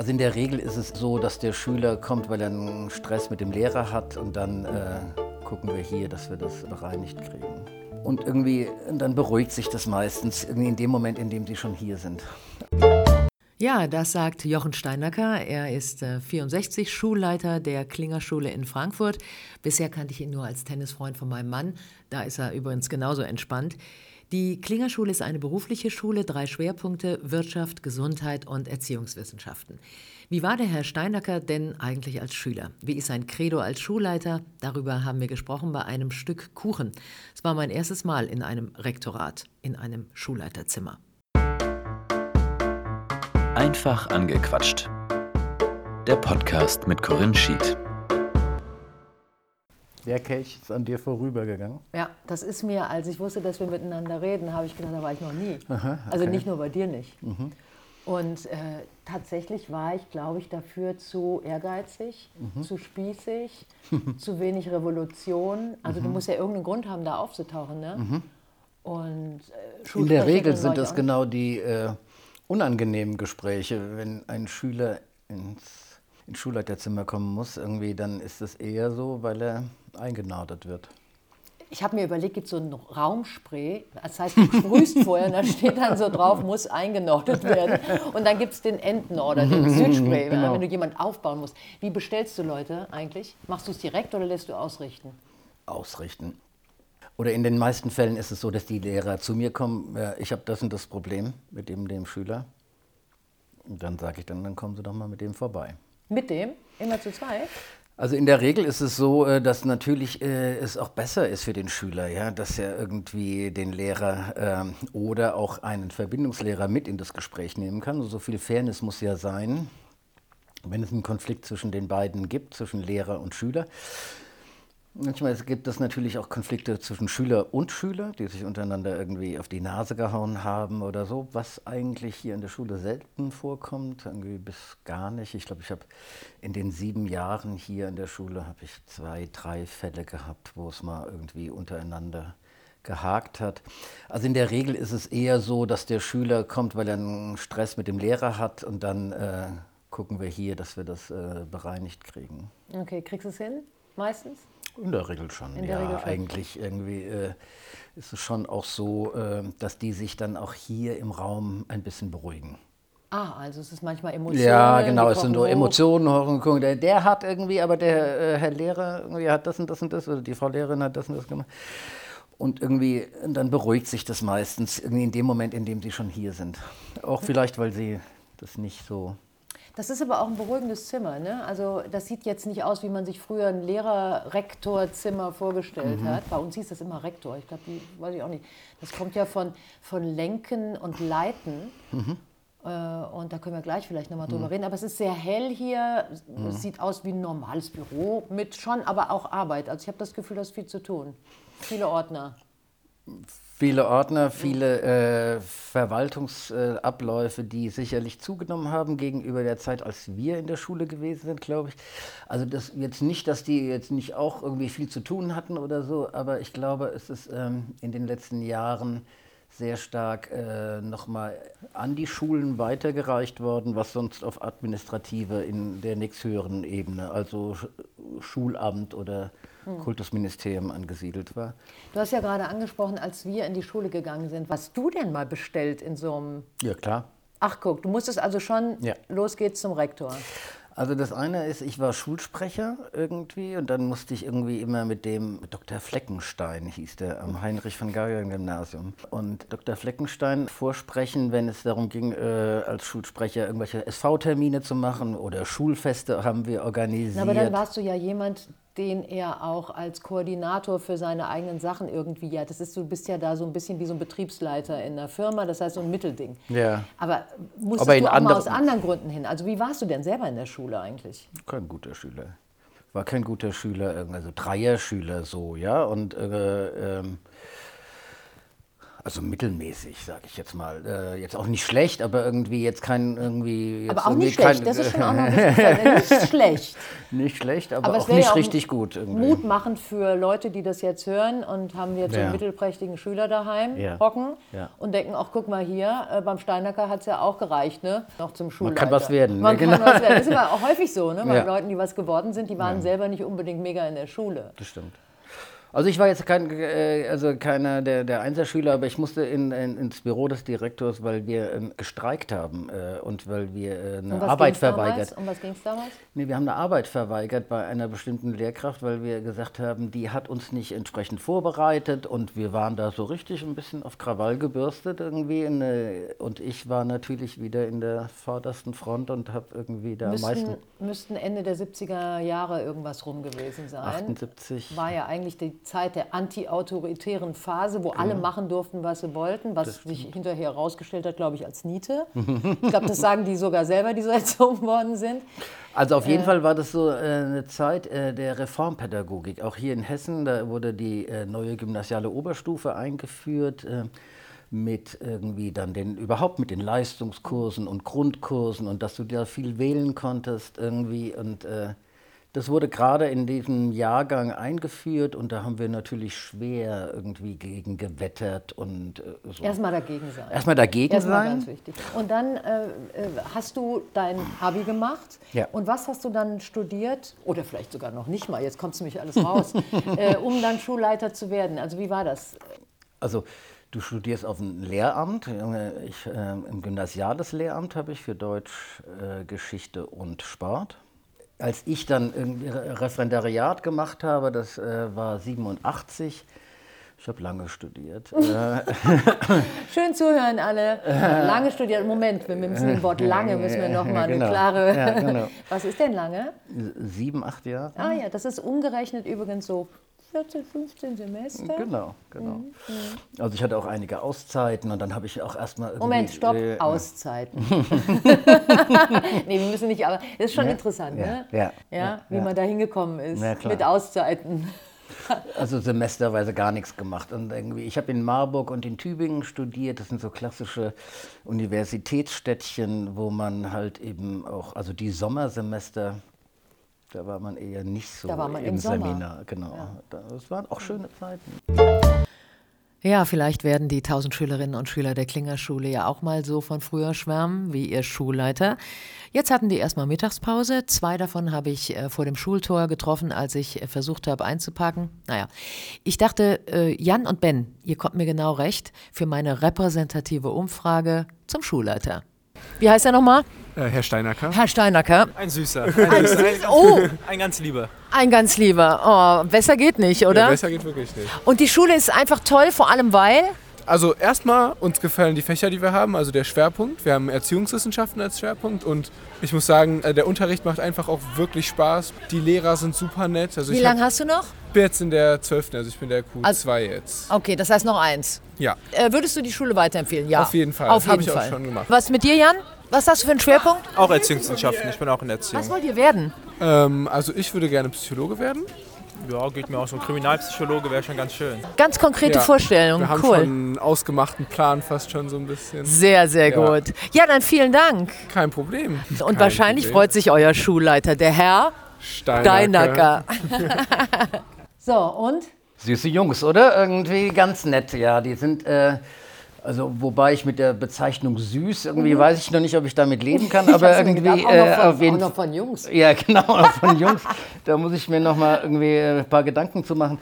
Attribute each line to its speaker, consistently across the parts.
Speaker 1: Also in der Regel ist es so, dass der Schüler kommt, weil er einen Stress mit dem Lehrer hat und dann äh, gucken wir hier, dass wir das bereinigt kriegen. Und irgendwie, dann beruhigt sich das meistens irgendwie in dem Moment, in dem sie schon hier sind.
Speaker 2: Ja, das sagt Jochen Steinacker. Er ist äh, 64, Schulleiter der Klingerschule in Frankfurt. Bisher kannte ich ihn nur als Tennisfreund von meinem Mann. Da ist er übrigens genauso entspannt. Die Klingerschule ist eine berufliche Schule, drei Schwerpunkte Wirtschaft, Gesundheit und Erziehungswissenschaften. Wie war der Herr Steinacker denn eigentlich als Schüler? Wie ist sein Credo als Schulleiter? Darüber haben wir gesprochen bei einem Stück Kuchen. Es war mein erstes Mal in einem Rektorat, in einem Schulleiterzimmer.
Speaker 3: Einfach angequatscht. Der Podcast mit Corinne Schied.
Speaker 1: Der Kelch ist an dir vorübergegangen?
Speaker 2: Ja, das ist mir, als ich wusste, dass wir miteinander reden, habe ich gedacht, da war ich noch nie.
Speaker 1: Aha,
Speaker 2: Also
Speaker 1: okay.
Speaker 2: nicht nur bei dir nicht. Und äh, tatsächlich war ich, glaube ich, dafür zu ehrgeizig, zu spießig, zu wenig Revolution. Also du musst ja irgendeinen Grund haben, da aufzutauchen. Ne? Und, äh,
Speaker 1: In der Regel sind das genau die äh, unangenehmen Gespräche. Wenn ein Schüler ins, ins Schulleiterzimmer kommen muss, irgendwie, dann ist es eher so, weil er eingenadert wird.
Speaker 2: Ich habe mir überlegt, gibt es so ein Raumspray, das heißt, du sprühst vorher und da steht dann so drauf, muss eingenordet werden. Und dann gibt es den Endnorder, den Südspray,
Speaker 1: Genau.
Speaker 2: wenn du jemand aufbauen musst. Wie bestellst du Leute eigentlich? Machst du es direkt oder lässt du ausrichten?
Speaker 1: ausrichten. Oder in den meisten Fällen ist es so, dass die Lehrer zu mir kommen, ich habe das und das Problem mit dem, dem Schüler. Und dann sage ich dann, dann kommen Sie doch mal mit dem vorbei.
Speaker 2: Mit dem? Immer zu zweit?
Speaker 1: Also in der Regel ist es so, äh, dass natürlich äh, es auch besser ist für den Schüler, ja, dass er irgendwie den Lehrer ähm, oder auch einen Verbindungslehrer mit in das Gespräch nehmen kann. So viel Fairness muss ja sein, wenn es einen Konflikt zwischen den beiden gibt, zwischen Lehrer und Schüler. Manchmal gibt es natürlich auch Konflikte zwischen Schüler und Schüler, die sich untereinander irgendwie auf die Nase gehauen haben oder so, was eigentlich hier in der Schule selten vorkommt, irgendwie bis gar nicht. Ich glaube, ich habe in den sieben Jahren hier in der Schule habe ich zwei, drei Fälle gehabt, wo es mal irgendwie untereinander gehakt hat. Also in der Regel ist es eher so, dass der Schüler kommt, weil er einen Stress mit dem Lehrer hat und dann äh, gucken wir hier, dass wir das äh, bereinigt kriegen.
Speaker 2: Okay, kriegst du es hin? Meistens?
Speaker 1: In der Regel schon,
Speaker 2: In
Speaker 1: ja.
Speaker 2: Regel schon.
Speaker 1: Eigentlich irgendwie äh, ist es schon auch so, äh, dass die sich dann auch hier im Raum ein bisschen beruhigen.
Speaker 2: Ah, also es ist manchmal Emotionen.
Speaker 1: Ja, genau, es sind
Speaker 2: hoch.
Speaker 1: Emotionen, Hochgucken. Der, der hat irgendwie, aber der äh, Herr Lehrer irgendwie hat das und das und das, oder die Frau Lehrerin hat das und das gemacht. Und irgendwie, dann beruhigt sich das meistens irgendwie in dem Moment, in dem sie schon hier sind. Auch vielleicht, weil sie das nicht so
Speaker 2: Das ist aber auch ein beruhigendes Zimmer. Ne? Also das sieht jetzt nicht aus, wie man sich früher ein Lehrer-Rektorzimmer vorgestellt hat. Bei uns hieß das immer Rektor. Ich glaube, die weiß ich auch nicht. Das kommt ja von, von Lenken und Leiten. Äh, und da können wir gleich vielleicht nochmal drüber reden. Aber es ist sehr hell hier. Es sieht aus wie ein normales Büro mit schon, aber auch Arbeit. Also ich habe das Gefühl, da ist viel zu tun. Viele Ordner.
Speaker 1: Viele Ordner, viele äh, Verwaltungsabläufe, die sicherlich zugenommen haben gegenüber der Zeit, als wir in der Schule gewesen sind, glaube ich. Also das jetzt nicht, dass die jetzt nicht auch irgendwie viel zu tun hatten oder so, aber ich glaube, es ist ähm, in den letzten Jahren sehr stark äh, nochmal an die Schulen weitergereicht worden, was sonst auf administrative in der nächsthöheren Ebene, also Sch Schulamt oder Kultusministerium angesiedelt war.
Speaker 2: Du hast ja gerade angesprochen, als wir in die Schule gegangen sind. Was du denn mal bestellt in so einem
Speaker 1: Ja, klar.
Speaker 2: Ach guck, du musstest also schon,
Speaker 1: Ja.
Speaker 2: los geht's zum Rektor.
Speaker 1: Also das eine ist, ich war Schulsprecher irgendwie und dann musste ich irgendwie immer mit dem Dr. Fleckenstein, hieß der, am Heinrich von Gagern Gymnasium. Und Dr. Fleckenstein vorsprechen, wenn es darum ging, äh, als Schulsprecher irgendwelche SV-Termine zu machen oder Schulfeste haben wir organisiert.
Speaker 2: Na, aber dann warst du ja jemand, den er auch als Koordinator für seine eigenen Sachen irgendwie, ja, das ist, du bist ja da so ein bisschen wie so ein Betriebsleiter in einer Firma, das heißt so ein Mittelding.
Speaker 1: Ja.
Speaker 2: Aber musstest
Speaker 1: Aber
Speaker 2: du auch mal aus anderen Gründen hin? Also wie warst du denn selber in der Schule eigentlich?
Speaker 1: Kein guter Schüler. War kein guter Schüler, also Dreierschüler so, ja. Und äh, ähm, Also mittelmäßig, sage ich jetzt mal. Äh, jetzt auch nicht schlecht, aber irgendwie jetzt kein irgendwie. Jetzt
Speaker 2: aber auch nicht schlecht. Kein, das ist schon auch noch nicht schlecht.
Speaker 1: Nicht schlecht, aber, aber auch nicht ja auch richtig gut.
Speaker 2: Irgendwie. Mutmachend für Leute, die das jetzt hören und haben jetzt ja. einen mittelprächtigen Schüler daheim ja. hocken und denken, ach guck mal hier, äh, beim Steinacker hat es ja auch gereicht, ne? Noch zum Schulleiter.
Speaker 1: Man kann was werden.
Speaker 2: Man genau. kann was werden. Das ist aber auch häufig so, ne? Bei Leuten, die was geworden sind, die waren selber nicht unbedingt mega in der Schule.
Speaker 1: Das stimmt. Also ich war jetzt kein, äh, also keiner der, der Einzelschüler, aber ich musste in, in, ins Büro des Direktors, weil wir ähm, gestreikt haben äh, und weil wir äh, eine Arbeit verweigert.
Speaker 2: Um was ging es damals?
Speaker 1: Nee, wir haben eine Arbeit verweigert bei einer bestimmten Lehrkraft, weil wir gesagt haben, die hat uns nicht entsprechend vorbereitet und wir waren da so richtig ein bisschen auf Krawall gebürstet irgendwie. In, und ich war natürlich wieder in der vordersten Front und habe irgendwie da
Speaker 2: müssten,
Speaker 1: am meisten...
Speaker 2: Müssten Ende der 70er Jahre irgendwas rum gewesen sein.
Speaker 1: 78.
Speaker 2: War ja eigentlich die Zeit der anti-autoritären Phase, wo genau. alle machen durften, was sie wollten, was sich hinterher herausgestellt hat, glaube ich, als Niete. ich glaube, das sagen die sogar selber, die so erzogen worden sind.
Speaker 1: Also auf jeden äh, Fall war das so äh, eine Zeit äh, der Reformpädagogik. Auch hier in Hessen, da wurde die äh, neue gymnasiale Oberstufe eingeführt äh, mit irgendwie dann den, überhaupt mit den Leistungskursen und Grundkursen und dass du da viel wählen konntest irgendwie und äh, das wurde gerade in diesem Jahrgang eingeführt und da haben wir natürlich schwer irgendwie gegen gewettert und äh,
Speaker 2: so. Erstmal dagegen sein.
Speaker 1: Erstmal dagegen
Speaker 2: Erstmal
Speaker 1: sein.
Speaker 2: ganz wichtig. Und dann äh, äh hast du dein Hobby gemacht.
Speaker 1: Ja.
Speaker 2: Und was hast du dann studiert? Oder vielleicht sogar noch nicht mal, jetzt kommt es nämlich alles raus, äh, um dann Schulleiter zu werden. Also wie war das?
Speaker 1: Also Du studierst auf dem Lehramt. Ich, äh, Im Gymnasiales Lehramt habe ich für Deutsch, äh, Geschichte und Sport als ich dann Referendariat gemacht habe, das äh, war 87, ich habe lange studiert. Äh,
Speaker 2: Schön zuhören alle. Lange studiert. Moment, wir müssen dem Wort lange müssen wir noch mal genau. eine klare. Ja, genau. Was ist denn lange?
Speaker 1: Sieben, acht Jahre.
Speaker 2: Ah ja, das ist umgerechnet übrigens so 14, 15 Semester.
Speaker 1: Genau, genau. Mhm. Also ich hatte auch einige Auszeiten und dann habe ich auch erstmal
Speaker 2: Moment, stopp, äh, Auszeiten. nee, wir müssen nicht, aber das ist schon ja, interessant,
Speaker 1: ja,
Speaker 2: ne?
Speaker 1: Ja,
Speaker 2: ja, wie man da hingekommen ist mit Auszeiten.
Speaker 1: Also semesterweise gar nichts gemacht. Und irgendwie, ich habe in Marburg und in Tübingen studiert. Das sind so klassische Universitätsstädtchen, wo man halt eben auch, also die Sommersemester da war man eher nicht so
Speaker 2: da war man
Speaker 1: im,
Speaker 2: im
Speaker 1: Seminar. Genau. Ja. Das waren auch schöne Zeiten.
Speaker 2: Ja, vielleicht werden die tausend Schülerinnen und Schüler der Klingerschule ja auch mal so von früher schwärmen wie ihr Schulleiter. Jetzt hatten die erstmal Mittagspause. Zwei davon habe ich äh, vor dem Schultor getroffen, als ich äh, versucht habe einzupacken. Naja, ich dachte, äh, Jan und Ben, ihr kommt mir genau recht für meine repräsentative Umfrage zum Schulleiter. Wie heißt er nochmal?
Speaker 4: Äh, Herr Steinacker.
Speaker 2: Herr Steinacker.
Speaker 5: Ein süßer. Ein, süßer. Ein,
Speaker 2: oh.
Speaker 5: ein ganz lieber.
Speaker 2: Ein ganz lieber. Oh, besser geht nicht, oder? Ja,
Speaker 4: besser geht wirklich nicht.
Speaker 2: Und die Schule ist einfach toll, vor allem weil?
Speaker 4: Also erstmal, uns gefallen die Fächer, die wir haben, also der Schwerpunkt. Wir haben Erziehungswissenschaften als Schwerpunkt und ich muss sagen, äh, der Unterricht macht einfach auch wirklich Spaß. Die Lehrer sind super nett. Also
Speaker 2: Wie lange hast du noch?
Speaker 4: Ich bin jetzt in der 12., also ich bin der Q2 also, jetzt.
Speaker 2: Okay, das heißt noch eins.
Speaker 4: Ja.
Speaker 2: Äh, würdest du die Schule weiterempfehlen? Ja.
Speaker 4: Auf jeden Fall.
Speaker 2: Auf jeden
Speaker 4: Habe ich
Speaker 2: Fall.
Speaker 4: auch schon gemacht.
Speaker 2: Was mit dir, Jan? Was hast du für einen Schwerpunkt?
Speaker 5: Auch Erziehungswissenschaften. Ich bin auch in Erziehung.
Speaker 2: Was wollt ihr werden?
Speaker 4: Ähm, also ich würde gerne Psychologe werden.
Speaker 5: Ja, geht mir auch so. Kriminalpsychologe wäre schon ganz schön.
Speaker 2: Ganz konkrete ja, Vorstellung.
Speaker 4: Wir haben
Speaker 2: cool.
Speaker 4: schon einen ausgemachten Plan fast schon so ein bisschen.
Speaker 2: Sehr, sehr ja. gut. Ja, dann vielen Dank.
Speaker 4: Kein Problem.
Speaker 2: Und
Speaker 4: Kein
Speaker 2: wahrscheinlich
Speaker 4: Problem.
Speaker 2: freut sich euer Schulleiter, der Herr
Speaker 4: Steinacker.
Speaker 2: so, und?
Speaker 1: Süße Jungs, oder? Irgendwie ganz nett, ja. Die sind... Äh also wobei ich mit der Bezeichnung süß, irgendwie mhm. weiß ich noch nicht, ob ich damit leben kann, aber irgendwie
Speaker 2: gedacht, auch noch von, äh, auf jeden auch noch von Jungs.
Speaker 1: Ja, genau, auch von Jungs. da muss ich mir noch mal irgendwie ein paar Gedanken zu machen.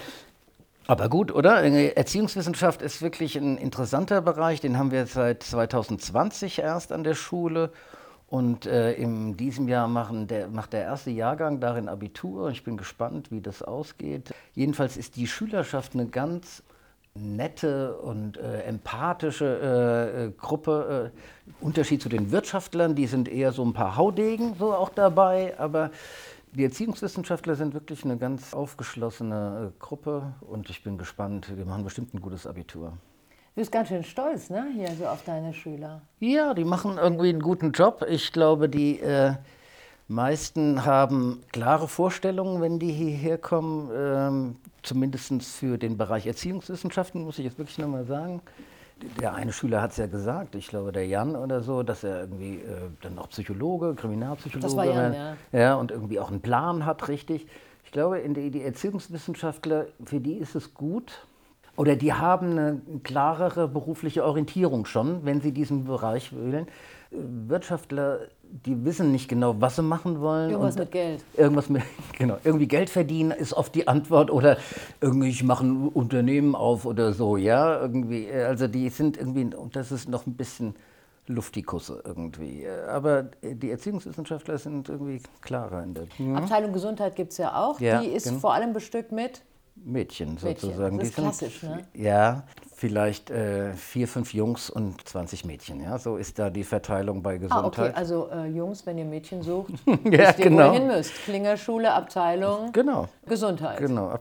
Speaker 1: Aber gut, oder? Erziehungswissenschaft ist wirklich ein interessanter Bereich. Den haben wir seit 2020 erst an der Schule. Und äh, in diesem Jahr machen der, macht der erste Jahrgang darin Abitur. Ich bin gespannt, wie das ausgeht. Jedenfalls ist die Schülerschaft eine ganz nette und äh, empathische äh, äh, Gruppe. Äh, Unterschied zu den Wirtschaftlern, die sind eher so ein paar Haudegen so auch dabei, aber die Erziehungswissenschaftler sind wirklich eine ganz aufgeschlossene äh, Gruppe und ich bin gespannt. Wir machen bestimmt ein gutes Abitur.
Speaker 2: Du bist ganz schön stolz, ne, hier so auf deine Schüler.
Speaker 1: Ja, die machen irgendwie einen guten Job. Ich glaube, die äh, meisten haben klare Vorstellungen, wenn die hierher kommen, ähm, zumindest für den Bereich Erziehungswissenschaften, muss ich jetzt wirklich nochmal sagen. Der eine Schüler hat es ja gesagt, ich glaube der Jan oder so, dass er irgendwie äh, dann auch Psychologe, Kriminalpsychologe
Speaker 2: Das war Jan, ja.
Speaker 1: ja. Und irgendwie auch einen Plan hat, richtig. Ich glaube, in die, die Erziehungswissenschaftler, für die ist es gut, oder die haben eine klarere berufliche Orientierung schon, wenn sie diesen Bereich wählen. Äh, Wirtschaftler, die wissen nicht genau, was sie machen wollen.
Speaker 2: Irgendwas
Speaker 1: und
Speaker 2: mit Geld.
Speaker 1: Irgendwas mit, genau. Irgendwie Geld verdienen ist oft die Antwort oder irgendwie ich mache ein Unternehmen auf oder so, ja. Irgendwie, äh, also die sind irgendwie, und das ist noch ein bisschen Luftikusse irgendwie. Äh, Aber die Erziehungswissenschaftler sind irgendwie klarer in der
Speaker 2: Abteilung Gesundheit gibt es ja auch.
Speaker 1: Ja,
Speaker 2: die ist
Speaker 1: genau.
Speaker 2: vor allem bestückt mit.
Speaker 1: Mädchen
Speaker 2: Mädchen.
Speaker 1: sozusagen.
Speaker 2: Das
Speaker 1: Die
Speaker 2: ist klassisch, ne?
Speaker 1: Ja, vielleicht äh, vier, fünf Jungs und 20 Mädchen. Ja, so ist da die Verteilung bei
Speaker 2: Ah, okay.
Speaker 1: Gesundheit.
Speaker 2: Also äh, Jungs, wenn ihr Mädchen sucht,
Speaker 1: Ja,
Speaker 2: wisst ihr,
Speaker 1: genau.
Speaker 2: wo ihr hin müsst. Klingerschule, Abteilung
Speaker 1: Genau,
Speaker 2: Gesundheit.
Speaker 1: genau.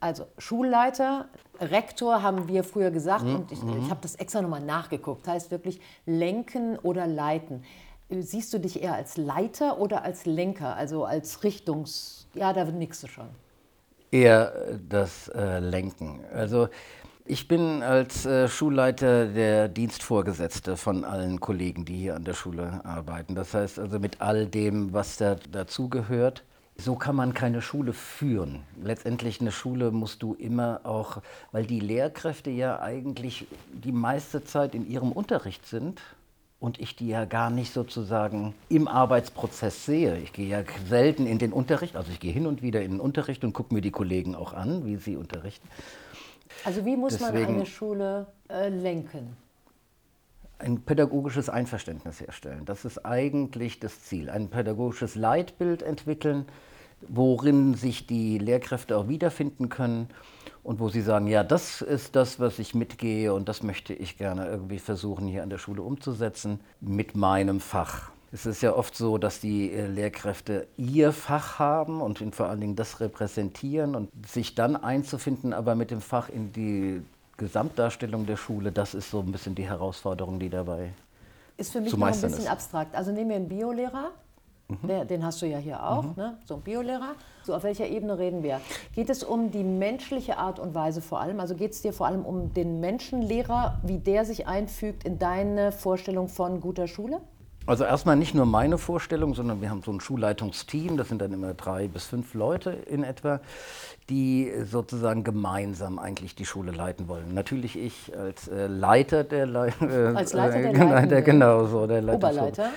Speaker 2: Also Schulleiter, Rektor haben wir früher gesagt
Speaker 1: Mhm,
Speaker 2: und ich, ich habe das extra nochmal nachgeguckt. Das heißt wirklich lenken oder leiten. Siehst du dich eher als Leiter oder als Lenker, also als Richtungs... Ja, da nickst du schon.
Speaker 1: Eher das äh, Lenken. Also ich bin als äh, Schulleiter der Dienstvorgesetzte von allen Kollegen, die hier an der Schule arbeiten. Das heißt also mit all dem, was da dazugehört. So kann man keine Schule führen. Letztendlich eine Schule musst du immer auch, weil die Lehrkräfte ja eigentlich die meiste Zeit in ihrem Unterricht sind und ich die ja gar nicht sozusagen im Arbeitsprozess sehe. Ich gehe ja selten in den Unterricht, also ich gehe hin und wieder in den Unterricht und gucke mir die Kollegen auch an, wie sie unterrichten.
Speaker 2: Also wie muss man
Speaker 1: Deswegen-
Speaker 2: eine Schule äh, lenken?
Speaker 1: Ein pädagogisches Einverständnis herstellen. Das ist eigentlich das Ziel. Ein pädagogisches Leitbild entwickeln, worin sich die Lehrkräfte auch wiederfinden können und wo sie sagen, ja, das ist das, was ich mitgehe und das möchte ich gerne irgendwie versuchen hier an der Schule umzusetzen mit meinem Fach. Es ist ja oft so, dass die äh, Lehrkräfte ihr Fach haben und vor allen Dingen das repräsentieren und sich dann einzufinden, aber mit dem Fach in die Gesamtdarstellung der Schule, das ist so ein bisschen die Herausforderung, die dabei
Speaker 2: Ist für mich
Speaker 1: zu
Speaker 2: noch ein bisschen
Speaker 1: ist.
Speaker 2: abstrakt. Also nehmen wir einen Biolehrer,
Speaker 1: Mhm.
Speaker 2: den hast du ja hier auch, ne? so ein Biolehrer. So, auf welcher Ebene reden wir? Geht es um die menschliche Art und Weise vor allem? Also geht es dir vor allem um den Menschenlehrer, wie der sich einfügt in deine Vorstellung von guter Schule?
Speaker 1: Also erstmal nicht nur meine Vorstellung, sondern wir haben so ein Schulleitungsteam, das sind dann immer drei bis fünf Leute in etwa, die sozusagen gemeinsam eigentlich die Schule leiten wollen. Natürlich ich als äh, Leiter der Lei äh,
Speaker 2: Als Leiter der
Speaker 1: äh, genau so der Leitungs-
Speaker 2: Oberleiter.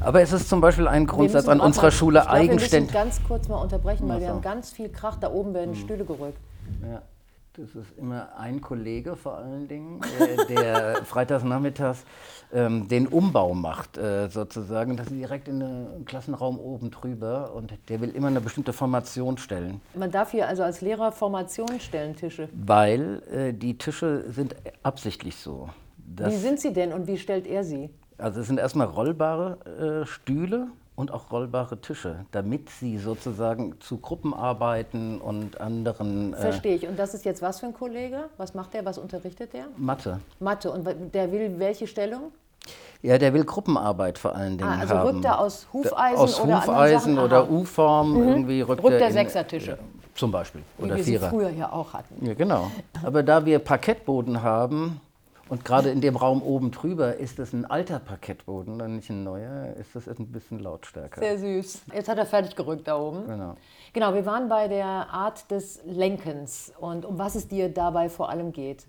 Speaker 1: Aber es ist zum Beispiel ein Grundsatz an unserer
Speaker 2: mal-
Speaker 1: Schule
Speaker 2: ich glaub, Wir
Speaker 1: eigenständig.
Speaker 2: müssen ganz kurz mal unterbrechen, weil wir haben ganz viel Krach. Da oben werden
Speaker 1: Hm.
Speaker 2: Stühle gerückt.
Speaker 1: Ja, das ist immer ein Kollege vor allen Dingen, äh, der freitags nachmittags ähm, den Umbau macht, äh, sozusagen. Das ist direkt in den Klassenraum oben drüber und der will immer eine bestimmte Formation stellen,
Speaker 2: Man darf hier also als Lehrer Formationen stellen, Tische.
Speaker 1: weil äh, die Tische sind absichtlich so.
Speaker 2: Wie sind sie denn und wie stellt er sie?
Speaker 1: also es sind erstmal rollbare äh, Stühle und auch rollbare Tische, damit sie sozusagen zu Gruppenarbeiten und anderen äh,
Speaker 2: Verstehe ich. Und das ist jetzt was für ein Kollege? Was macht der? Was unterrichtet der?
Speaker 1: Mathe.
Speaker 2: Mathe. Und der will welche Stellung?
Speaker 1: Ja, der will Gruppenarbeit vor allen Dingen
Speaker 2: Ah, also
Speaker 1: haben.
Speaker 2: rückt er aus Hufeisen
Speaker 1: aus
Speaker 2: oder
Speaker 1: Hufeisen oder
Speaker 2: Aha. Mhm.
Speaker 1: U-Form irgendwie rückt,
Speaker 2: Rückt
Speaker 1: er
Speaker 2: er Sechsertische.
Speaker 1: Ja, zum Beispiel
Speaker 2: Wie
Speaker 1: oder
Speaker 2: wir sie
Speaker 1: Vierer.
Speaker 2: früher ja auch hatten.
Speaker 1: Ja, genau. Aber da wir Parkettboden haben und gerade in dem Raum oben drüber ist es ein alter Parkettboden und nicht ein neuer, ist das ein bisschen lautstärker.
Speaker 2: Sehr süß. Jetzt hat er fertig gerückt da oben.
Speaker 1: Genau.
Speaker 2: Genau, wir waren bei der Art des Lenkens und um was es dir dabei vor allem geht.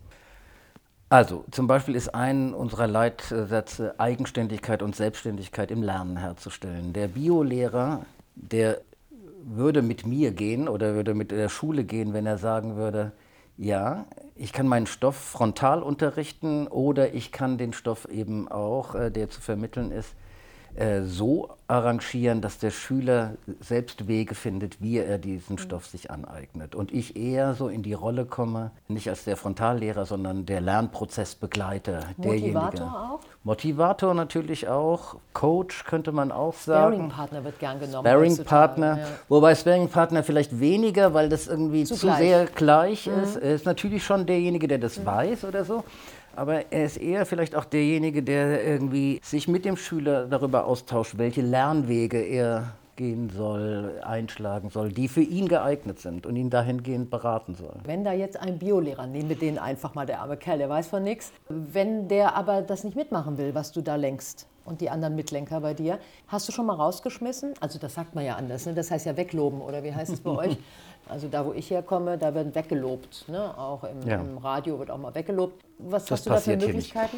Speaker 1: Also zum Beispiel ist ein unserer Leitsätze Eigenständigkeit und Selbstständigkeit im Lernen herzustellen. Der Biolehrer, der würde mit mir gehen oder würde mit der Schule gehen, wenn er sagen würde, ja, ich kann meinen Stoff frontal unterrichten oder ich kann den Stoff eben auch, äh, der zu vermitteln ist, so arrangieren, dass der Schüler selbst Wege findet, wie er diesen Stoff sich aneignet. Und ich eher so in die Rolle komme, nicht als der Frontallehrer, sondern der Lernprozessbegleiter.
Speaker 2: Motivator
Speaker 1: derjenige.
Speaker 2: auch?
Speaker 1: Motivator natürlich auch. Coach könnte man auch sagen.
Speaker 2: Sparring-Partner wird gern genommen.
Speaker 1: Sparring-Partner,
Speaker 2: heutzutage, ja.
Speaker 1: wobei Sparring-Partner vielleicht weniger, weil das irgendwie zu,
Speaker 2: gleich. Mhm.
Speaker 1: sehr gleich ist. Er ist natürlich schon derjenige, der das weiß oder so, aber er ist eher vielleicht auch derjenige, der irgendwie sich mit dem Schüler darüber austauscht, welche Lernwege er gehen soll, einschlagen soll, die für ihn geeignet sind und ihn dahingehend beraten soll.
Speaker 2: Wenn da jetzt ein Biolehrer, nehmen wir den einfach mal, der arme Kerl, der weiß von nichts, wenn der aber das nicht mitmachen will, was du da lenkst und die anderen Mitlenker bei dir, hast du schon mal rausgeschmissen? Also das sagt man ja anders, ne? das heißt ja wegloben oder wie heißt es bei euch? Also da, wo ich herkomme, da wird weggelobt. Ne? Auch im,
Speaker 1: Ja.
Speaker 2: im Radio wird auch mal weggelobt. Was
Speaker 1: Das
Speaker 2: hast du da für. Möglichkeiten?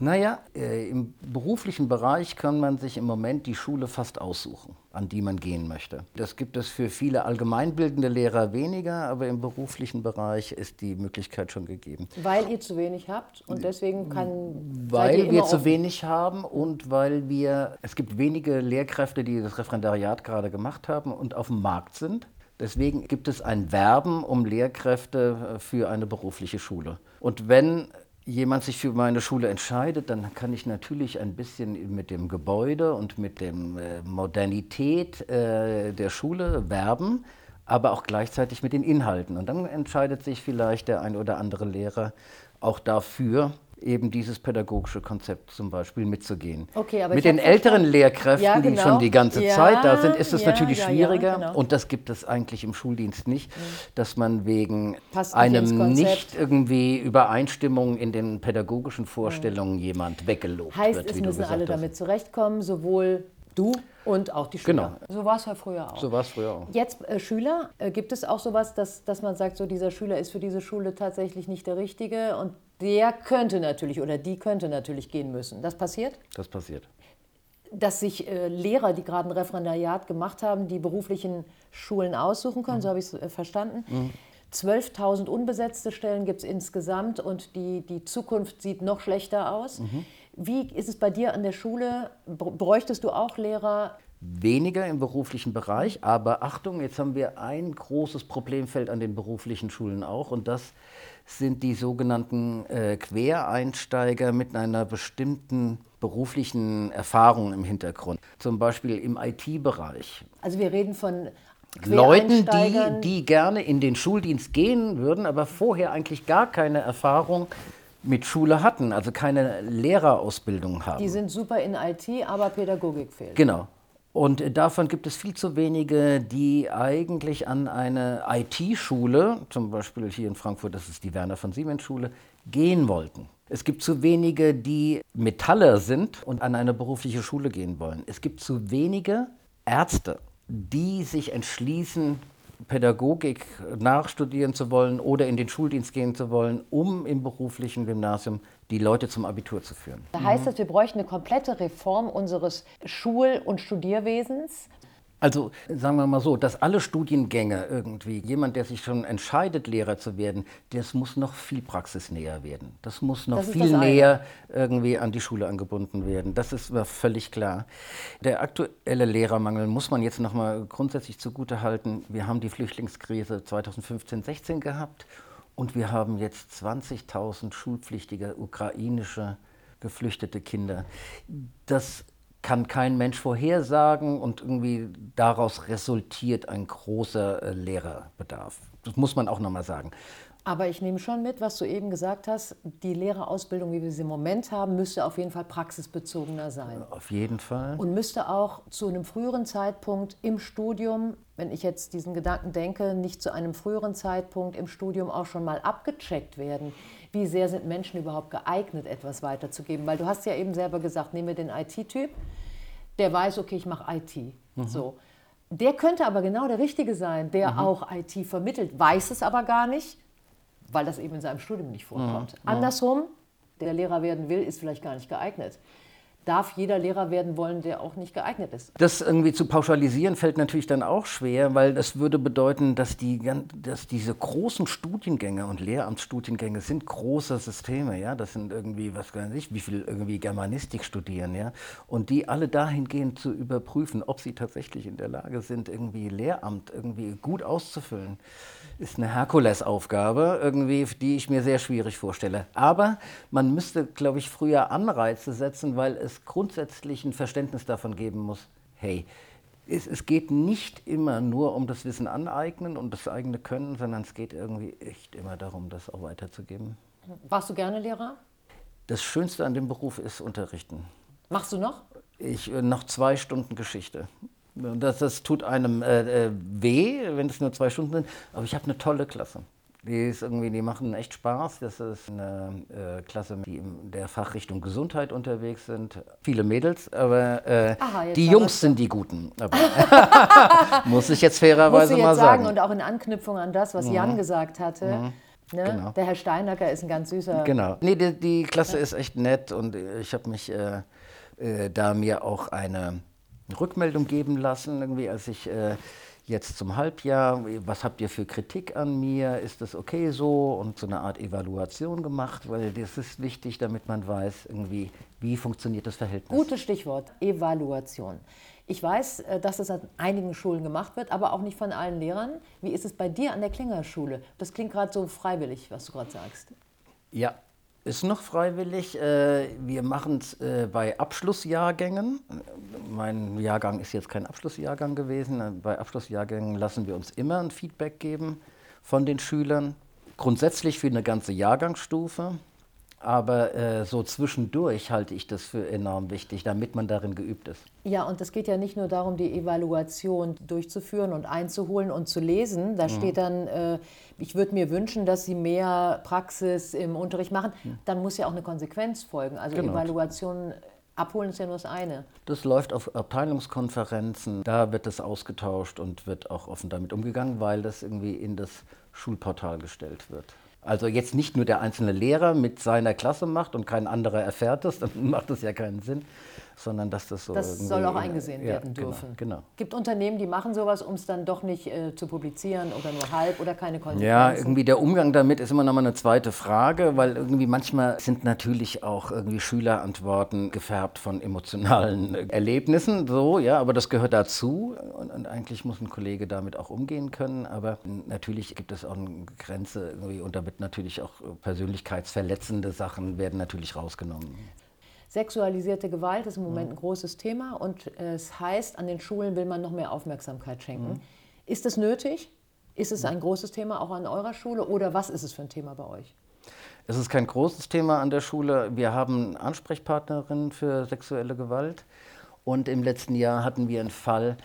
Speaker 1: Naja, äh, im beruflichen Bereich kann man sich im Moment die Schule fast aussuchen, an die man gehen möchte. Das gibt es für viele allgemeinbildende Lehrer weniger, aber im beruflichen Bereich ist die Möglichkeit schon gegeben.
Speaker 2: Weil ihr zu wenig habt und deswegen kann.
Speaker 1: Weil wir zu wenig haben und weil wir, es gibt wenige Lehrkräfte, die das Referendariat gerade gemacht haben und auf dem Markt sind. Deswegen gibt es ein Werben um Lehrkräfte äh, für eine berufliche Schule. Und wenn jemand sich für meine Schule entscheidet, dann kann ich natürlich ein bisschen mit dem Gebäude und mit der Modernität äh, der Schule werben, aber auch gleichzeitig mit den Inhalten. Und dann entscheidet sich vielleicht der ein oder andere Lehrer auch dafür, eben dieses pädagogische Konzept zum Beispiel mitzugehen.
Speaker 2: Okay,
Speaker 1: Mit den älteren. Lehrkräften,
Speaker 2: Ja,
Speaker 1: die
Speaker 2: genau.
Speaker 1: schon die ganze
Speaker 2: Ja,
Speaker 1: Zeit da sind, ist es
Speaker 2: ja,
Speaker 1: natürlich schwieriger.
Speaker 2: genau.
Speaker 1: Und das gibt es eigentlich im Schuldienst nicht, dass man wegen
Speaker 2: Passt
Speaker 1: einem nicht irgendwie Übereinstimmung in den pädagogischen Vorstellungen jemand weggelobt
Speaker 2: Heißt,
Speaker 1: wird,
Speaker 2: es
Speaker 1: wie du
Speaker 2: müssen alle
Speaker 1: hast.
Speaker 2: damit zurechtkommen, sowohl du und auch die Schüler.
Speaker 1: Genau.
Speaker 2: So war es ja früher auch.
Speaker 1: So war es früher auch.
Speaker 2: Jetzt äh, Schüler, äh, gibt es auch sowas, dass, dass man sagt, so dieser Schüler ist für diese Schule tatsächlich nicht der Richtige und der könnte natürlich oder die könnte natürlich gehen müssen. Das passiert?
Speaker 1: Das passiert.
Speaker 2: Dass sich äh, Lehrer, die gerade ein Referendariat gemacht haben, die beruflichen Schulen aussuchen können, so habe ich es äh, verstanden. 12.000 unbesetzte Stellen gibt es insgesamt und die, die Zukunft sieht noch schlechter aus. Wie ist es bei dir an der Schule? Br- Bräuchtest du auch Lehrer?
Speaker 1: Weniger im beruflichen Bereich, aber Achtung, jetzt haben wir ein großes Problemfeld an den beruflichen Schulen auch und das sind die sogenannten äh, Quereinsteiger mit einer bestimmten beruflichen Erfahrung im Hintergrund. Zum Beispiel im IT-Bereich.
Speaker 2: Also wir reden von
Speaker 1: Leuten, die, die gerne in den Schuldienst gehen würden, aber vorher eigentlich gar keine Erfahrung mit Schule hatten, also keine Lehrerausbildung haben.
Speaker 2: Die sind super in IT, aber Pädagogik fehlt.
Speaker 1: Genau. Und davon gibt es viel zu wenige, die eigentlich an eine IT-Schule, zum Beispiel hier in Frankfurt, das ist die Werner von Siemens Schule, gehen wollten. Es gibt zu wenige, die Metaller sind und an eine berufliche Schule gehen wollen. Es gibt zu wenige Ärzte, die sich entschließen, Pädagogik nachstudieren zu wollen oder in den Schuldienst gehen zu wollen, um im beruflichen Gymnasium die Leute zum Abitur zu führen.
Speaker 2: Da heißt das, wir bräuchten eine komplette Reform unseres Schul- und Studierwesens.
Speaker 1: Also sagen wir mal so, dass alle Studiengänge irgendwie, jemand, der sich schon entscheidet, Lehrer zu werden, das muss noch viel praxisnäher werden. Das muss noch
Speaker 2: Das
Speaker 1: viel näher irgendwie an die Schule angebunden werden. Das ist mir völlig klar. Der aktuelle Lehrermangel muss man jetzt noch mal grundsätzlich zugute halten. Wir haben die Flüchtlingskrise 2015-16 gehabt und wir haben jetzt 20.000 schulpflichtige ukrainische geflüchtete Kinder. Das kann kein Mensch vorhersagen und irgendwie daraus resultiert ein großer äh, Lehrerbedarf. Das muss man auch nochmal sagen.
Speaker 2: Aber ich nehme schon mit, was du eben gesagt hast, die Lehrerausbildung, wie wir sie im Moment haben, müsste auf jeden Fall praxisbezogener sein.
Speaker 1: Auf jeden Fall.
Speaker 2: Und müsste auch zu einem früheren Zeitpunkt im Studium, wenn ich jetzt diesen Gedanken denke, nicht zu einem früheren Zeitpunkt im Studium auch schon mal abgecheckt werden. Wie sehr sind Menschen überhaupt geeignet, etwas weiterzugeben? Weil du hast ja eben selber gesagt, nehmen wir den IT-Typ, der weiß, okay, ich mache IT. So. Der könnte aber genau der Richtige sein, der auch IT vermittelt, weiß es aber gar nicht, weil das eben in seinem Studium nicht vorkommt. Andersrum, der Lehrer werden will, ist vielleicht gar nicht geeignet. Darf jeder Lehrer werden wollen, der auch nicht geeignet ist?
Speaker 1: Das irgendwie zu pauschalisieren fällt natürlich dann auch schwer, weil das würde bedeuten, dass, die, dass diese großen Studiengänge und Lehramtsstudiengänge sind große Systeme, ja. Das sind irgendwie, was weiß ich, wie viel irgendwie Germanistik studieren, ja. Und die alle dahingehend zu überprüfen, ob sie tatsächlich in der Lage sind, irgendwie Lehramt irgendwie gut auszufüllen, ist eine Herkulesaufgabe, irgendwie, die ich mir sehr schwierig vorstelle. Aber man müsste, glaube ich, früher Anreize setzen, weil es grundsätzlich ein Verständnis davon geben muss, hey, es, es geht nicht immer nur um das Wissen aneignen und das eigene Können, sondern es geht irgendwie echt immer darum, das auch weiterzugeben.
Speaker 2: Warst du gerne Lehrer?
Speaker 1: Das Schönste an dem Beruf ist Unterrichten.
Speaker 2: Machst du noch?
Speaker 1: Ich äh, noch zwei Stunden Geschichte. Das, das tut einem äh, äh, weh, wenn es nur zwei Stunden sind. Aber ich habe eine tolle Klasse. Die, ist irgendwie, die machen echt Spaß. Das ist eine äh, Klasse, die in der Fachrichtung Gesundheit unterwegs sind. Viele Mädels, aber äh,
Speaker 2: Aha,
Speaker 1: die Jungs sind die Guten. Muss ich jetzt fairerweise
Speaker 2: du jetzt
Speaker 1: mal
Speaker 2: sagen,
Speaker 1: sagen.
Speaker 2: und auch in Anknüpfung an das, was Jan gesagt hatte. Ne?
Speaker 1: Genau.
Speaker 2: Der Herr Steinacker ist ein ganz süßer.
Speaker 1: Genau. Nee, die, die Klasse ist echt nett und ich habe mich äh, äh, da mir auch eine Rückmeldung geben lassen, irgendwie, als ich äh, jetzt zum Halbjahr, was habt ihr für Kritik an mir? Ist das okay so? Und so eine Art Evaluation gemacht, weil das ist wichtig, damit man weiß, irgendwie, wie funktioniert das Verhältnis.
Speaker 2: Gutes Stichwort, Evaluation. Ich weiß, äh, dass das an einigen Schulen gemacht wird, aber auch nicht von allen Lehrern. Wie ist es bei dir an der Klingerschule? Das klingt gerade so freiwillig, was du gerade sagst.
Speaker 1: Ja, ist noch freiwillig. Äh, Wir machen es äh, bei Abschlussjahrgängen. Mein Jahrgang ist jetzt kein Abschlussjahrgang gewesen. Äh, Bei Abschlussjahrgängen lassen wir uns immer ein Feedback geben von den Schülern. Grundsätzlich für eine ganze Jahrgangsstufe. Aber äh, so zwischendurch halte ich das für enorm wichtig, damit man darin geübt ist.
Speaker 2: Ja, und es geht ja nicht nur darum, die Evaluation durchzuführen und einzuholen und zu lesen.
Speaker 1: Mhm.
Speaker 2: Da steht dann, äh, ich würde mir wünschen, dass Sie mehr Praxis im Unterricht machen. Dann muss ja auch eine Konsequenz folgen. Also
Speaker 1: Genau.
Speaker 2: Evaluation abholen ist ja nur das eine.
Speaker 1: Das läuft auf Abteilungskonferenzen, da wird das ausgetauscht und wird auch offen damit umgegangen, weil das irgendwie in das Schulportal gestellt wird. Also jetzt nicht nur der einzelne Lehrer mit seiner Klasse macht und kein anderer erfährt es, dann macht das ja keinen Sinn, sondern dass das so
Speaker 2: Das soll auch
Speaker 1: in-
Speaker 2: eingesehen
Speaker 1: ja,
Speaker 2: werden
Speaker 1: genau,
Speaker 2: dürfen.
Speaker 1: Genau.
Speaker 2: Gibt Unternehmen, die machen sowas, um es dann doch nicht äh, zu publizieren oder nur halb oder keine Konsequenzen.
Speaker 1: Ja, irgendwie der Umgang damit ist immer noch mal eine zweite Frage, weil irgendwie manchmal sind natürlich auch irgendwie Schülerantworten gefärbt von emotionalen äh, Erlebnissen, so, ja, aber das gehört dazu und, und eigentlich muss ein Kollege damit auch umgehen können, aber natürlich gibt es auch eine Grenze irgendwie und da wird natürlich auch persönlichkeitsverletzende Sachen werden natürlich rausgenommen.
Speaker 2: Sexualisierte Gewalt ist im
Speaker 1: Mhm.
Speaker 2: Moment ein großes Thema und es heißt, an den Schulen will man noch mehr Aufmerksamkeit schenken.
Speaker 1: Mhm.
Speaker 2: Ist es nötig? Ist es ein großes Thema auch an eurer Schule oder was ist es für ein Thema bei euch?
Speaker 1: Es ist kein großes Thema an der Schule. Wir haben Ansprechpartnerinnen für sexuelle Gewalt. Und im letzten Jahr hatten wir einen Fall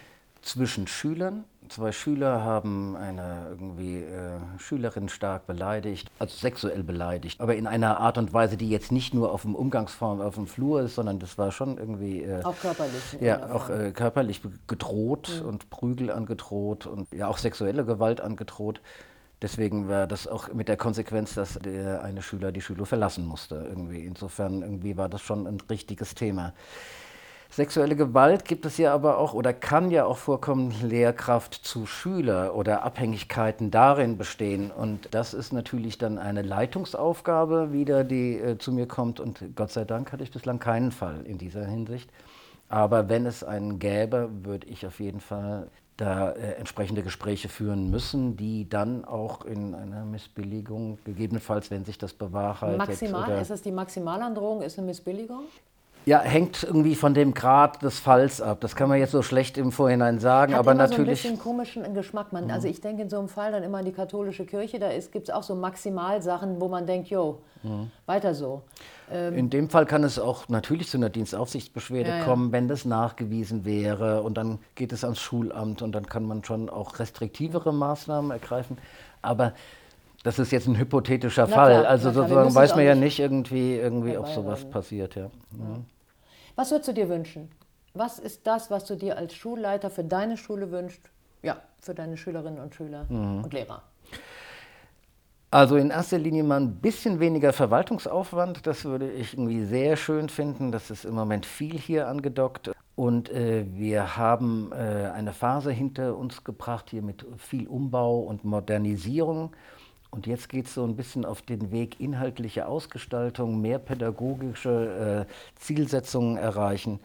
Speaker 1: zwischen Schülern. Zwei Schüler haben eine irgendwie äh, Schülerin stark beleidigt, also sexuell beleidigt, aber in einer Art und Weise, die jetzt nicht nur auf dem Umgangsform auf dem Flur ist, sondern das war schon irgendwie äh,
Speaker 2: Auch körperlich?
Speaker 1: ja, auch äh, körperlich gedroht und Prügel angedroht und ja auch sexuelle Gewalt angedroht. Deswegen war das auch mit der Konsequenz, dass der eine Schüler die Schule verlassen musste. Irgendwie. Insofern irgendwie war das schon ein richtiges Thema. Sexuelle Gewalt gibt es ja aber auch oder kann ja auch vorkommen, Lehrkraft zu Schüler oder Abhängigkeiten darin bestehen. Und das ist natürlich dann eine Leitungsaufgabe wieder, die äh, zu mir kommt. Und Gott sei Dank hatte ich bislang keinen Fall in dieser Hinsicht. Aber wenn es einen gäbe, würde ich auf jeden Fall da äh, entsprechende Gespräche führen müssen, die dann auch in einer Missbilligung, gegebenenfalls, wenn sich das bewahrheitet.
Speaker 2: Maximal, ist das die Maximalandrohung, ist eine Missbilligung?
Speaker 1: Ja, hängt irgendwie von dem Grad des Falls ab. Das kann man jetzt so schlecht im Vorhinein sagen,
Speaker 2: Hat
Speaker 1: aber
Speaker 2: immer
Speaker 1: natürlich.
Speaker 2: so ein bisschen komischen Geschmack. Man, Also ich denke in so einem Fall dann immer an die katholische Kirche, da gibt es auch so Maximalsachen, wo man denkt, jo, weiter so.
Speaker 1: In dem Fall kann es auch natürlich zu einer Dienstaufsichtsbeschwerde
Speaker 2: Ja, ja.
Speaker 1: kommen, wenn das nachgewiesen wäre. Und dann geht es ans Schulamt und dann kann man schon auch restriktivere Maßnahmen ergreifen. Aber das ist jetzt ein hypothetischer
Speaker 2: Na
Speaker 1: Fall.
Speaker 2: klar,
Speaker 1: also sozusagen weiß man ja
Speaker 2: nicht
Speaker 1: irgendwie, irgendwie ob sowas
Speaker 2: herbeireiten.
Speaker 1: passiert. Ja. Mhm.
Speaker 2: Was würdest du dir wünschen? Was ist das, was du dir als Schulleiter für deine Schule wünschst? Ja, für deine Schülerinnen und Schüler
Speaker 1: Mhm.
Speaker 2: und Lehrer.
Speaker 1: Also in erster Linie mal ein bisschen weniger Verwaltungsaufwand. Das würde ich irgendwie sehr schön finden. Das ist im Moment viel hier angedockt. Und äh, wir haben äh, eine Phase hinter uns gebracht hier mit viel Umbau und Modernisierung. Und jetzt geht es so ein bisschen auf den Weg inhaltliche Ausgestaltung, mehr pädagogische äh, Zielsetzungen erreichen.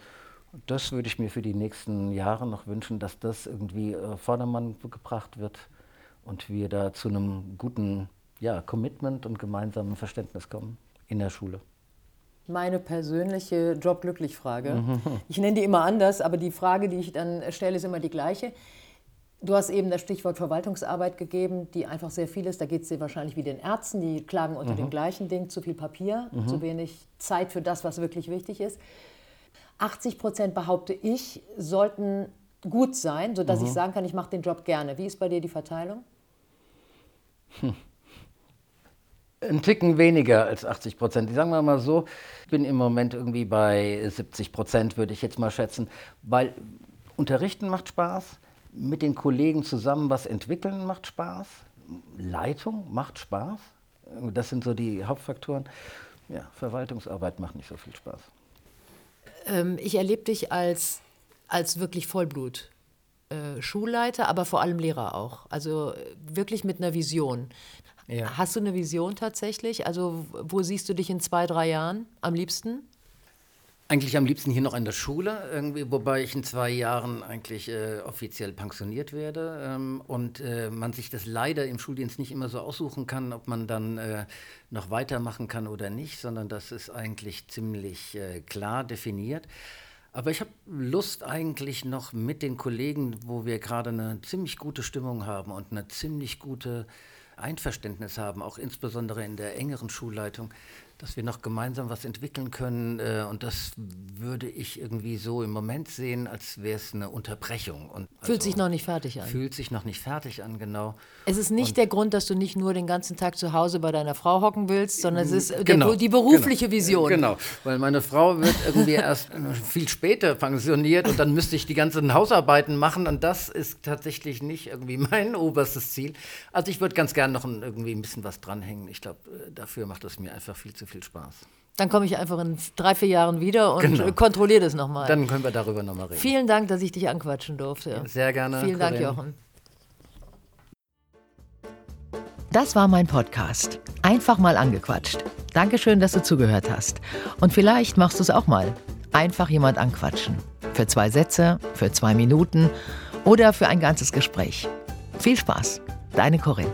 Speaker 1: Und Das würde ich mir für die nächsten Jahre noch wünschen, dass das irgendwie äh, Vordermann gebracht wird und wir da zu einem guten ja, Commitment und gemeinsamen Verständnis kommen in der Schule.
Speaker 2: Meine persönliche Job-Glücklich-Frage. Ich nenne die immer anders, aber die Frage, die ich dann stelle, ist immer die gleiche. Du hast eben das Stichwort Verwaltungsarbeit gegeben, die einfach sehr viel ist. Da geht es dir wahrscheinlich wie den Ärzten, die klagen unter dem gleichen Ding, zu viel Papier, zu wenig Zeit für das, was wirklich wichtig ist. 80 Prozent, behaupte ich, sollten gut sein, sodass ich sagen kann, ich mache den Job gerne. Wie ist bei dir die Verteilung?
Speaker 1: Ein Ticken weniger als 80 Prozent. Sagen wir mal so, ich bin im Moment irgendwie bei 70 Prozent, würde ich jetzt mal schätzen, weil Unterrichten macht Spaß, mit den Kollegen zusammen was entwickeln macht Spaß, Leitung macht Spaß. Das sind so die Hauptfaktoren. Ja, Verwaltungsarbeit macht nicht so viel Spaß.
Speaker 2: Ähm, ich erlebe dich als, als wirklich Vollblut. äh, Schulleiter, aber vor allem Lehrer auch. Also äh, wirklich mit einer Vision.
Speaker 1: Ja.
Speaker 2: Hast du eine Vision tatsächlich? Also wo siehst du dich in zwei, drei Jahren am liebsten?
Speaker 1: Eigentlich am liebsten hier noch an der Schule, irgendwie, wobei ich in zwei Jahren eigentlich äh, offiziell pensioniert werde ähm, und äh, man sich das leider im Schuldienst nicht immer so aussuchen kann, ob man dann äh, noch weitermachen kann oder nicht, sondern das ist eigentlich ziemlich äh, klar definiert. Aber ich habe Lust eigentlich noch mit den Kollegen, wo wir gerade eine ziemlich gute Stimmung haben und eine ziemlich gute Einverständnis haben, auch insbesondere in der engeren Schulleitung, dass wir noch gemeinsam was entwickeln können. Äh, und das würde ich irgendwie so im Moment sehen, als wäre es eine Unterbrechung. Und
Speaker 2: Fühlt
Speaker 1: also
Speaker 2: sich noch nicht fertig an.
Speaker 1: Fühlt sich noch nicht fertig an, genau.
Speaker 2: Es ist nicht der Grund, dass du nicht nur den ganzen Tag zu Hause bei deiner Frau hocken willst, sondern es ist äh,
Speaker 1: Genau,
Speaker 2: der, die berufliche
Speaker 1: genau,
Speaker 2: Vision.
Speaker 1: Genau, weil meine Frau wird irgendwie erst viel später pensioniert und dann müsste ich die ganzen Hausarbeiten machen und das ist tatsächlich nicht irgendwie mein oberstes Ziel. Also ich würde ganz gern noch ein, irgendwie ein bisschen was dranhängen. Ich glaube, äh, dafür macht es mir einfach viel zu viel Spaß.
Speaker 2: Dann komme ich einfach in drei, vier Jahren wieder und
Speaker 1: Genau.
Speaker 2: kontrolliere das nochmal.
Speaker 1: Dann können wir darüber nochmal reden.
Speaker 2: Vielen Dank, dass ich dich anquatschen durfte.
Speaker 1: Sehr gerne.
Speaker 2: Vielen Dank,
Speaker 1: Corinne.
Speaker 2: Jochen.
Speaker 6: Das war mein Podcast. Einfach mal angequatscht. Dankeschön, dass du zugehört hast. Und vielleicht machst du es auch mal. Einfach jemand anquatschen. Für zwei Sätze, für zwei Minuten oder für ein ganzes Gespräch. Viel Spaß. Deine Corinne.